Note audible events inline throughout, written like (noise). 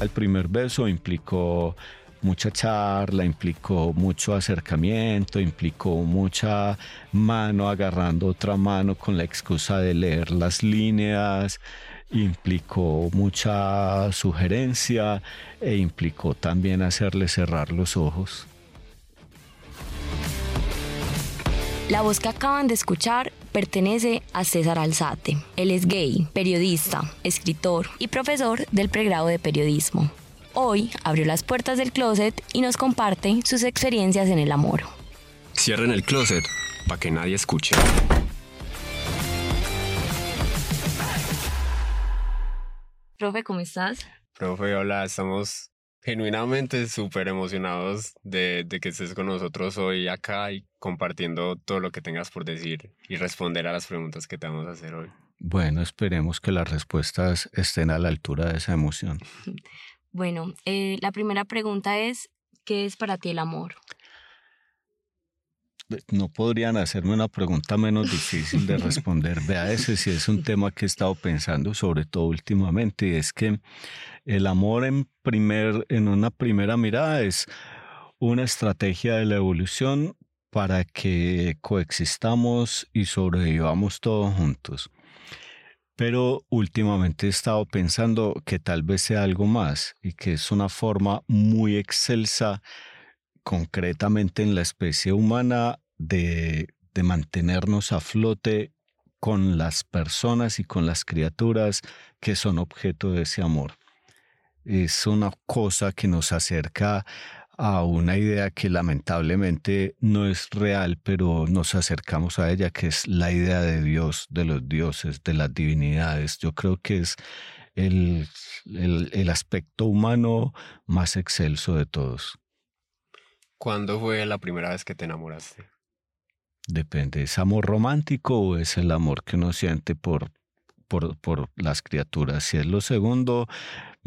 al primer beso implicó mucha charla, implicó mucho acercamiento, implicó mucha mano agarrando otra mano con la excusa de leer las líneas, implicó mucha sugerencia e implicó también hacerle cerrar los ojos. La voz que acaban de escuchar pertenece a César Alzate. Él es gay, periodista, escritor y profesor del pregrado de periodismo. Hoy abrió las puertas del closet y nos comparte sus experiencias en el amor. Cierren el closet para que nadie escuche. Profe, ¿cómo estás? Profe, hola, estamos genuinamente súper emocionados de, de, que estés con nosotros hoy acá y compartiendo todo lo que tengas por decir y responder a las preguntas que te vamos a hacer hoy. Bueno, esperemos que las respuestas estén a la altura de esa emoción. (laughs) Bueno, eh, la primera pregunta es, ¿qué es para ti el amor? no podrían hacerme una pregunta menos difícil de (laughs) responder. Vea, ese sí es un (laughs) tema que he estado pensando, sobre todo últimamente, y es que el amor en, primer, en una primera mirada es una estrategia de la evolución para que coexistamos y sobrevivamos todos juntos. Pero últimamente he estado pensando que tal vez sea algo más y que es una forma muy excelsa concretamente en la especie humana de, de mantenernos a flote con las personas y con las criaturas que son objeto de ese amor. Es una cosa que nos acerca a una idea que lamentablemente no es real, pero nos acercamos a ella, que es la idea de Dios, de los dioses, de las divinidades. Yo creo que es el, el, el aspecto humano más excelso de todos. ¿Cuándo fue la primera vez que te enamoraste? Depende, ¿es amor romántico o es el amor que uno siente por, por, por, las criaturas? Si es lo segundo,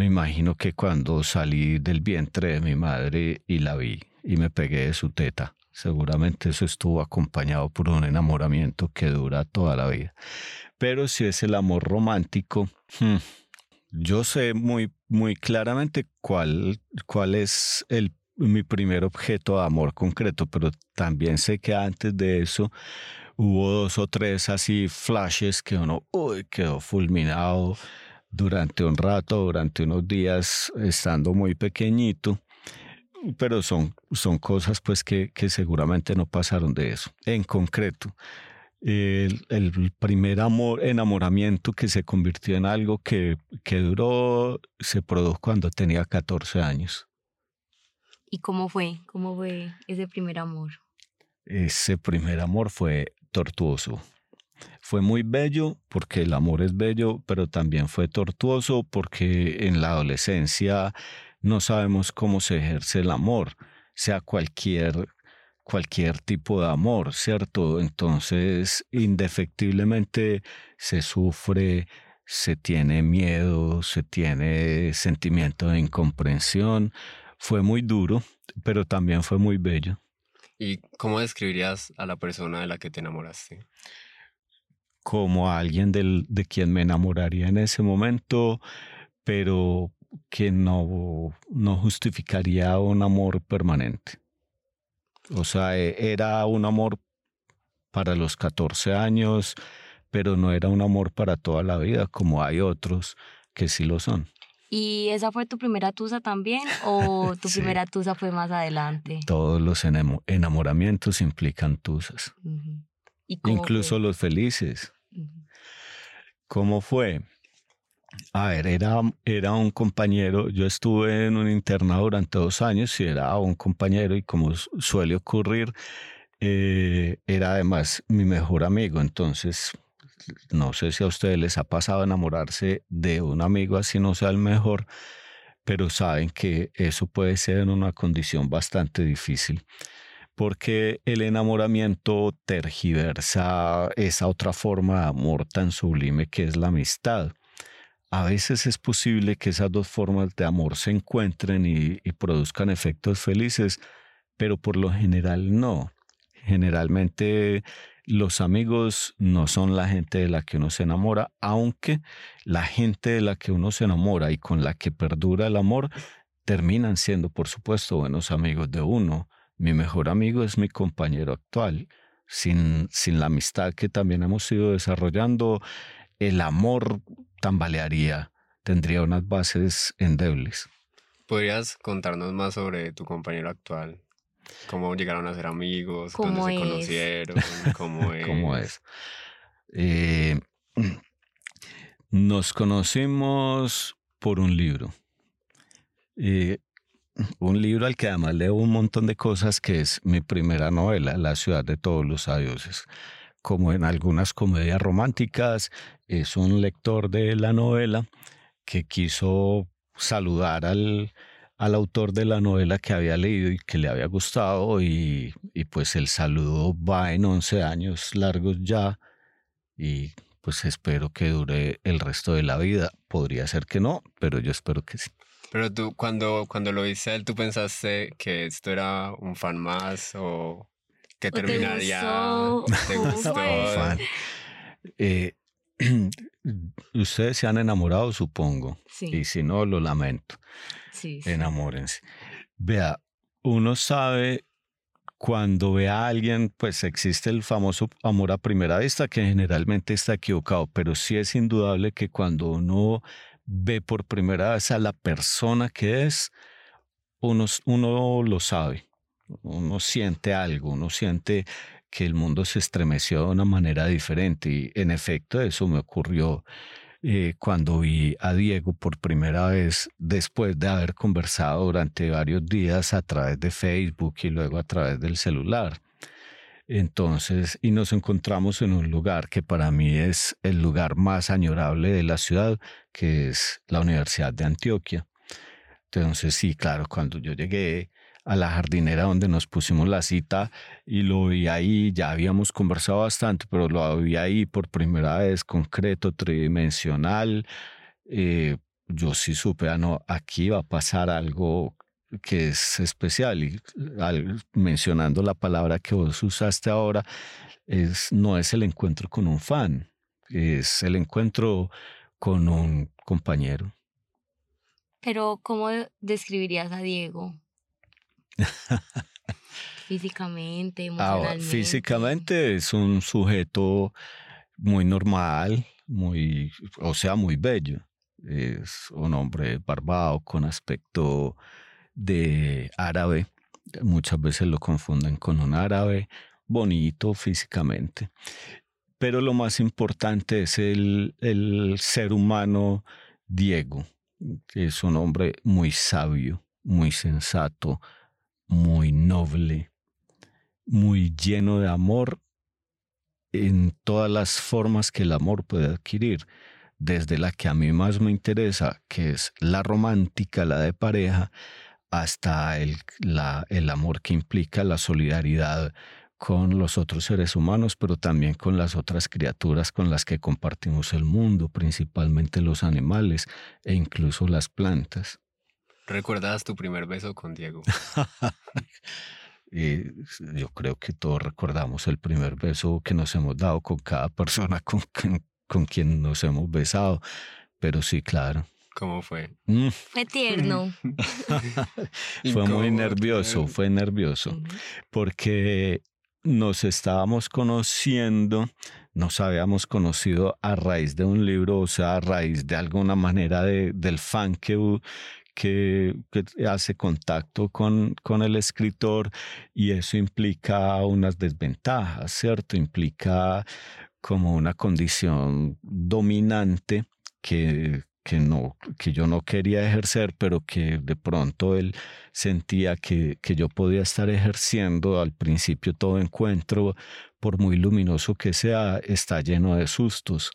me imagino que cuando salí del vientre de mi madre y la vi y me pegué de su teta, seguramente eso estuvo acompañado por un enamoramiento que dura toda la vida. Pero si es el amor romántico, hmm, yo sé muy, muy claramente cuál, cuál es el mi primer objeto de amor concreto, pero también sé que antes de eso hubo dos o tres así flashes que uno uy, quedó fulminado durante un rato, durante unos días, estando muy pequeñito. Pero son, son cosas pues que, que seguramente no pasaron de eso. En concreto, el, el, primer amor, enamoramiento que se convirtió en algo que, que duró, se produjo cuando tenía 14 años. ¿Y cómo fue? ¿Cómo fue ese primer amor? Ese primer amor fue tortuoso. Fue muy bello porque el amor es bello, pero también fue tortuoso porque en la adolescencia no sabemos cómo se ejerce el amor, sea cualquier cualquier tipo de amor, ¿cierto? Entonces, indefectiblemente se sufre, se tiene miedo, se tiene sentimiento de incomprensión, fue muy duro, pero también fue muy bello. ¿Y cómo describirías a la persona de la que te enamoraste? Como a alguien del, de quien me enamoraría en ese momento, pero que no, no justificaría un amor permanente. O sea, e, era un amor para los 14 años, pero no era un amor para toda la vida, como hay otros que sí lo son. ¿Y esa fue tu primera tusa también o (laughs) tu primera tusa fue más adelante? Todos los enamoramientos implican tusas. Incluso los felices. ¿Cómo fue? A ver, era, era un compañero, yo estuve en un internado durante dos años y era un compañero y como suele ocurrir, eh, era además mi mejor amigo, entonces no sé si a ustedes les ha pasado enamorarse de un amigo así no sea el mejor, pero saben que eso puede ser en una condición bastante difícil porque el enamoramiento tergiversa esa otra forma de amor tan sublime que es la amistad. A veces es posible que esas dos formas de amor se encuentren y, y produzcan efectos felices, pero por lo general no. Generalmente los amigos no son la gente de la que uno se enamora, aunque la gente de la que uno se enamora y con la que perdura el amor terminan siendo, por supuesto, buenos amigos de uno. Mi mejor amigo es mi compañero actual. Sin, sin la amistad que también hemos ido desarrollando, el amor tambalearía, tendría unas bases endebles. ¿Podrías contarnos más sobre tu compañero actual? ¿Cómo llegaron a ser amigos? ¿Cómo se conocieron? (laughs) ¿Cómo es? ¿Cómo es? Eh, (clears throat) nos conocimos por un libro. Eh, un libro al que además leo un montón de cosas, que es mi primera novela, La ciudad de todos los adioses. Como en algunas comedias románticas, es un lector de la novela que quiso saludar al, al autor de la novela que había leído y que le había gustado y, pues el saludo va en 11 años largos ya y pues espero que dure el resto de la vida. Podría ser que no, pero yo espero que sí. Pero tú, cuando, cuando lo viste él, ¿tú pensaste que esto era un fan más o que terminaría? ¿Te (laughs) gustó? Eh, (clears throat) ustedes se han enamorado, supongo. Y si no, lo lamento. Enamórense. Vea, uno sabe cuando ve a alguien, pues existe el famoso amor a primera vista que generalmente está equivocado, pero sí es indudable que cuando uno ve por primera vez a la persona que es, uno, uno lo sabe, uno siente algo, uno siente que el mundo se estremeció de una manera diferente y en efecto eso me ocurrió eh, cuando vi a Diego por primera vez después de haber conversado durante varios días a través de Facebook y luego a través del celular. Entonces, y nos encontramos en un lugar que para mí es el lugar más añorable de la ciudad, que es la Universidad de Antioquia. Entonces, sí, claro, cuando yo llegué, a la jardinera donde nos pusimos la cita y lo vi ahí, ya habíamos conversado bastante, pero lo vi ahí por primera vez, concreto, tridimensional. Eh, yo sí supe, ah, no, aquí va a pasar algo que es especial y mencionando la palabra que vos usaste ahora, es, no es el encuentro con un fan, es el encuentro con un compañero. Pero, ¿cómo describirías a Diego? (laughs) Físicamente, emocionalmente. físicamente es un sujeto muy normal, muy, o sea, muy bello. Es un hombre barbado con aspecto de árabe. Muchas veces lo confunden con un árabe bonito físicamente. Pero lo más importante es el, el ser humano Diego, que es un hombre muy sabio, muy sensato, muy noble, muy lleno de amor en todas las formas que el amor puede adquirir, desde la que a mí más me interesa, que es la romántica, la de pareja, hasta el, el amor que implica la solidaridad con los otros seres humanos, pero también con las otras criaturas con las que compartimos el mundo, principalmente los animales e incluso las plantas. ¿Recuerdas tu primer beso con Diego? (laughs) y yo creo que todos recordamos el primer beso que nos hemos dado con cada persona con, con, quien nos hemos besado, pero sí, claro. ¿Cómo fue? Mm. Fue tierno. (laughs) fue muy nervioso, fue nervioso, porque nos estábamos conociendo, nos habíamos conocido a raíz de un libro, o sea, a raíz de alguna manera de, del fan que, que, hace contacto con, con el escritor y eso implica unas desventajas, ¿cierto? Implica como una condición dominante que, que, no, que yo no quería ejercer, pero que de pronto él sentía que, que yo podía estar ejerciendo. Al principio todo encuentro, por muy luminoso que sea, está lleno de sustos.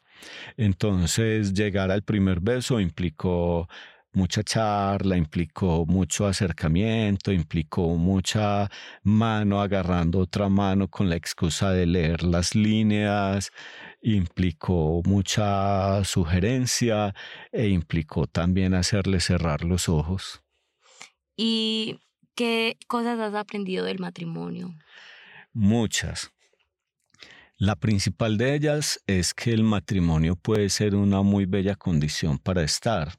Entonces llegar al primer beso implicó mucha charla, implicó mucho acercamiento, implicó mucha mano agarrando otra mano con la excusa de leer las líneas, implicó mucha sugerencia e implicó también hacerle cerrar los ojos. ¿Y qué cosas has aprendido del matrimonio? Muchas. La principal de ellas es que el matrimonio puede ser una muy bella condición para estar.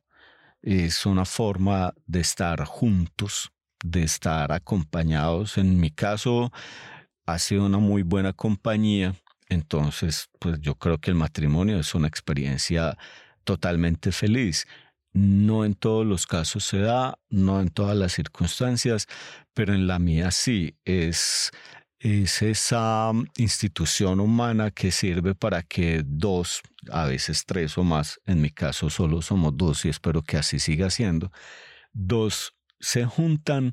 Es una forma de estar juntos, de estar acompañados. En mi caso, ha sido una muy buena compañía. Entonces, pues yo creo que el matrimonio es una experiencia totalmente feliz. No en todos los casos se da, no en todas las circunstancias, pero en la mía sí es es esa mm, institución humana que sirve para que dos, a veces tres o más, en mi caso solo somos dos y espero que así siga siendo, dos se juntan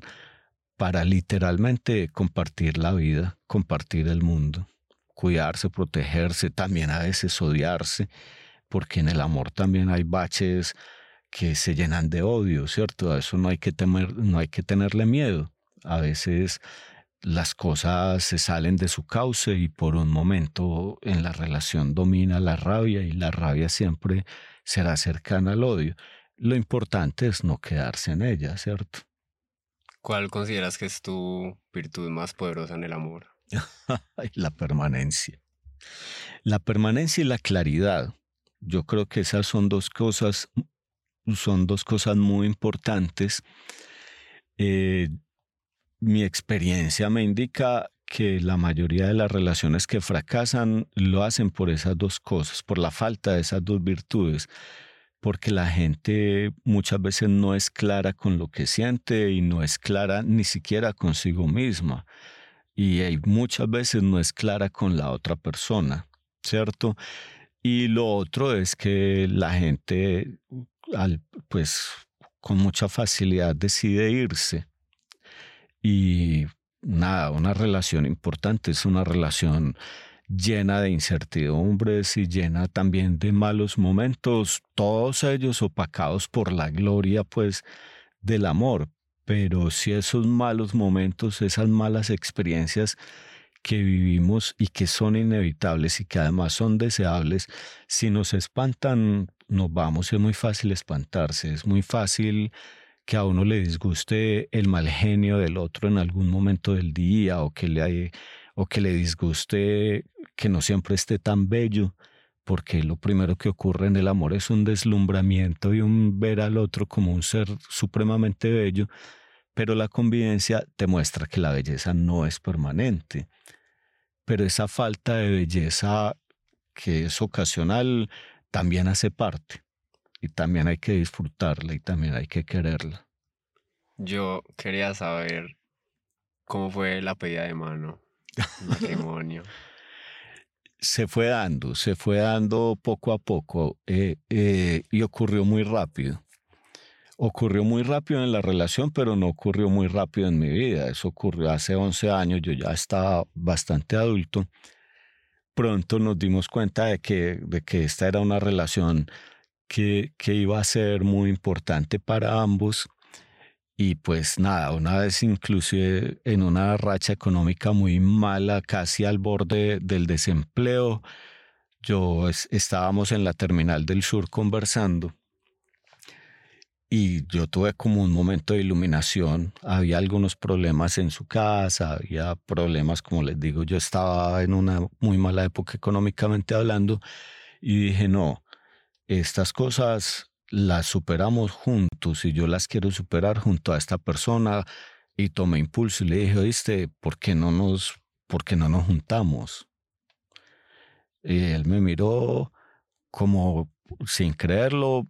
para literalmente compartir la vida, compartir el mundo, cuidarse, protegerse, también a veces odiarse, porque en el amor también hay baches que se llenan de odio, ¿cierto? A eso no hay que temer, no hay que tenerle miedo. A veces las cosas se salen de su cauce y por un momento en la relación domina la rabia y la rabia siempre será cercana al odio. Lo importante es no quedarse en ella, ¿cierto? ¿Cuál consideras que es tu virtud más poderosa en el amor? (laughs) la permanencia. La permanencia y la claridad. Yo creo que esas son dos cosas, son dos cosas muy importantes. Eh, mi experiencia me indica que la mayoría de las relaciones que fracasan lo hacen por esas dos cosas, por la falta de esas dos virtudes, porque la gente muchas veces no es clara con lo que siente y no es clara ni siquiera consigo misma. Y muchas veces no es clara con la otra persona, ¿cierto? Y lo otro es que la gente, pues, con mucha facilidad decide irse y nada, una relación importante es una relación llena de incertidumbres y llena también de malos momentos, todos ellos opacados por la gloria pues del amor. Pero si esos malos momentos, esas malas experiencias que vivimos y que son inevitables y que además son deseables, si nos espantan, nos vamos, es muy fácil espantarse, es muy fácil que a uno le disguste el mal genio del otro en algún momento del día o que le, o que le disguste que no siempre esté tan bello, porque lo primero que ocurre en el amor es un deslumbramiento y un ver al otro como un ser supremamente bello, pero la convivencia te muestra que la belleza no es permanente. Pero esa falta de belleza que es ocasional también hace parte y también hay que disfrutarla y también hay que quererla. Yo quería saber cómo fue la pedida de mano, (laughs) matrimonio. Se fue dando, se fue dando poco a poco eh, eh, y ocurrió muy rápido. Ocurrió muy rápido en la relación, pero no ocurrió muy rápido en mi vida. Eso ocurrió hace 11 años, yo ya estaba bastante adulto. Pronto nos dimos cuenta de que, de que esta era una relación que, iba a ser muy importante para ambos. Y pues nada, una vez inclusive en una racha económica muy mala, casi al borde del desempleo, yo estábamos en la terminal del sur conversando y yo tuve como un momento de iluminación. Había algunos problemas en su casa, había problemas, como les digo, yo estaba en una muy mala época económicamente hablando y dije, no, estas cosas las superamos juntos y yo las quiero superar junto a esta persona y tomé impulso y le dije, oíste, ¿por qué no nos, por qué no nos juntamos? Y él me miró como sin creerlo,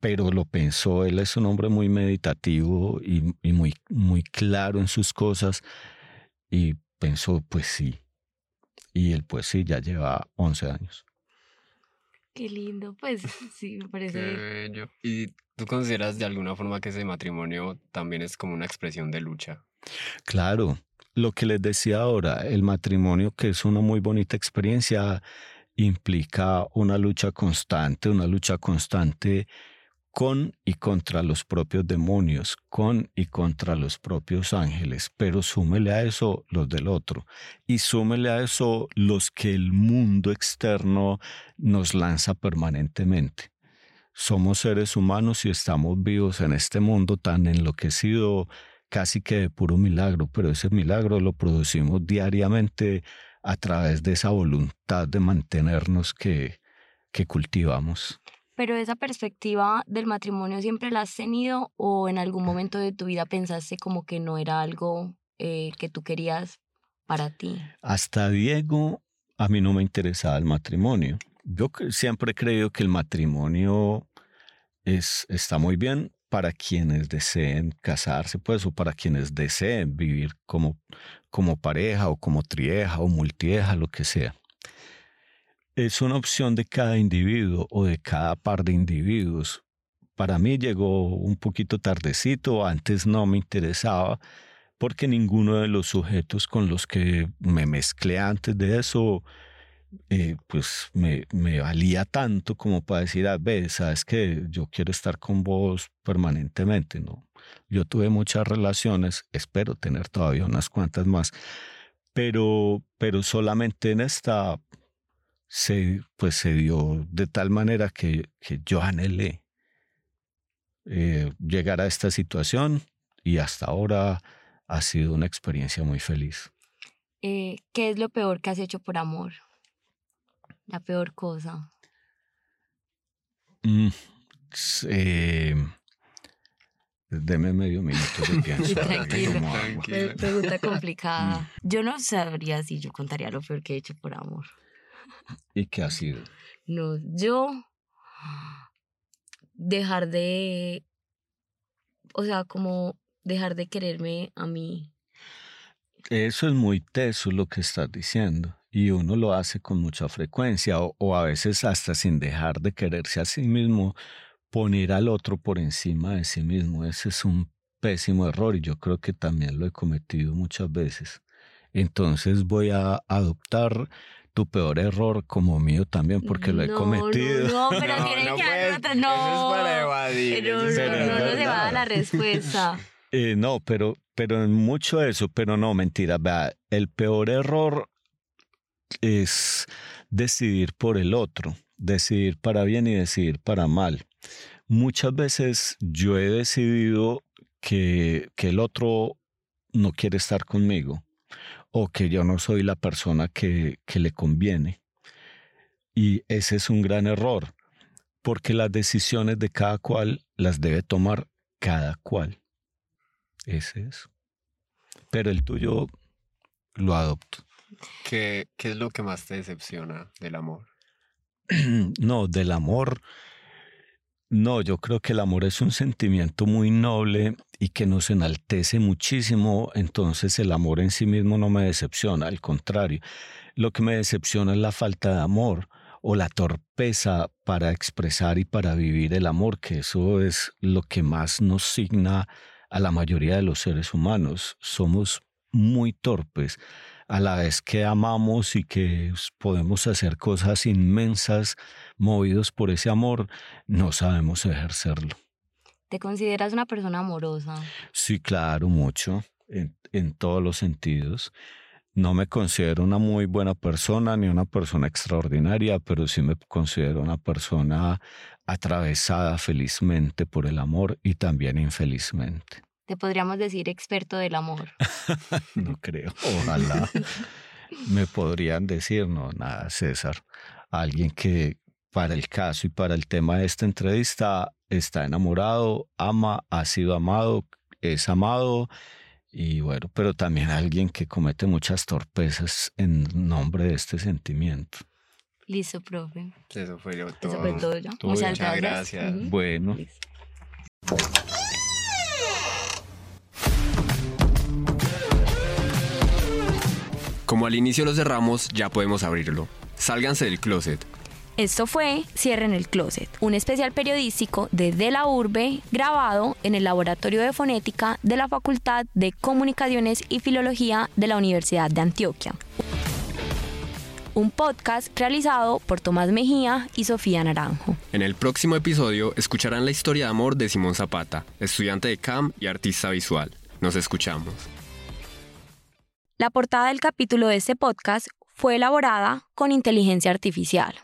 pero lo pensó. Él es un hombre muy meditativo y, y muy, muy claro en sus cosas y pensó, pues sí. Y él, pues sí, ya lleva 11 años. Qué lindo, pues sí, me parece. Qué bello. ¿Y tú consideras de alguna forma que ese matrimonio también es como una expresión de lucha? Claro, lo que les decía ahora, el matrimonio, que es una muy bonita experiencia, implica una lucha constante, una lucha constante con y contra los propios demonios, con y contra los propios ángeles, pero súmele a eso los del otro y súmele a eso los que el mundo externo nos lanza permanentemente. Somos seres humanos y estamos vivos en este mundo tan enloquecido casi que de puro milagro, pero ese milagro lo producimos diariamente a través de esa voluntad de mantenernos que, que cultivamos. Pero esa perspectiva del matrimonio siempre la has tenido o en algún momento de tu vida pensaste como que no era algo eh, que tú querías para ti? Hasta Diego, a mí no me interesaba el matrimonio. Yo siempre he creído que el matrimonio es, está muy bien para quienes deseen casarse, pues, o para quienes deseen vivir como, como pareja o como trieja o multieja, lo que sea es una opción de cada individuo o de cada par de individuos. Para mí llegó un poquito tardecito, antes no me interesaba, porque ninguno de los sujetos con los que me mezclé antes de eso, eh, pues me, valía tanto como para decir, a ah, ver, sabes que yo quiero estar con vos permanentemente, ¿no? Yo tuve muchas relaciones, espero tener todavía unas cuantas más, pero, pero solamente en esta se, pues se dio de tal manera que, que yo anhelé eh, llegar a esta situación y hasta ahora ha sido una experiencia muy feliz. Eh, ¿Qué es lo peor que has hecho por amor? La peor cosa. Mm, eh, deme medio minuto (laughs) de pienso. Tranquilo. Pregunta complicada. Mm. Yo no sabría si yo contaría lo peor que he hecho por amor. ¿Y qué ha sido? No, yo dejar de, o sea, como dejar de quererme a mí. Eso es muy teso lo que estás diciendo y uno lo hace con mucha frecuencia o, o, a veces hasta sin dejar de quererse a sí mismo, poner al otro por encima de sí mismo. Ese es un pésimo error y yo creo que también lo he cometido muchas veces. Entonces voy a adoptar tu peor error como mío también, porque lo he cometido. No, no pero (laughs) tiene que haber otra. No, eso es para evadir. Pero, no, no, no, se va a la respuesta. (laughs) Eh, no, pero, pero mucho eso, pero no, mentira. Vea, el peor error es decidir por el otro, decidir para bien y decidir para mal. Muchas veces yo he decidido que, que el otro no quiere estar conmigo o que yo no soy la persona que, que le conviene. Y ese es un gran error, porque las decisiones de cada cual las debe tomar cada cual. Ese es. Pero el tuyo lo adopto. ¿Qué, qué es lo que más te decepciona del amor? (clears throat) no, del amor no, yo creo que el amor es un sentimiento muy noble y que nos enaltece muchísimo, entonces el amor en sí mismo no me decepciona, al contrario, lo que me decepciona es la falta de amor o la torpeza para expresar y para vivir el amor, que eso es lo que más nos signa a la mayoría de los seres humanos. Somos muy torpes a la vez que amamos y que podemos hacer cosas inmensas movidos por ese amor, no sabemos ejercerlo. ¿Te consideras una persona amorosa? Sí, claro, mucho, en, en todos los sentidos. No me considero una muy buena persona ni una persona extraordinaria, pero sí me considero una persona atravesada felizmente por el amor y también infelizmente te podríamos decir experto del amor. (laughs) no creo, ojalá. (laughs) Me podrían decir, no, nada, César. Alguien que para el caso y para el tema de esta entrevista está enamorado, ama, ha sido amado, es amado y bueno, pero también alguien que comete muchas torpezas en nombre de este sentimiento. Listo, profe. Eso fue todo. Eso fue todo. Muchas, gracias. Bueno. Como al inicio lo cerramos, ya podemos abrirlo. Sálganse del closet. Esto fue Cierren el Closet, un especial periodístico de De la Urbe grabado en el Laboratorio de Fonética de la Facultad de Comunicaciones y Filología de la Universidad de Antioquia. Un podcast realizado por Tomás Mejía y Sofía Naranjo. En el próximo episodio escucharán la historia de amor de Simón Zapata, estudiante de CAM y artista visual. Nos escuchamos. La portada del capítulo de este podcast fue elaborada con inteligencia artificial.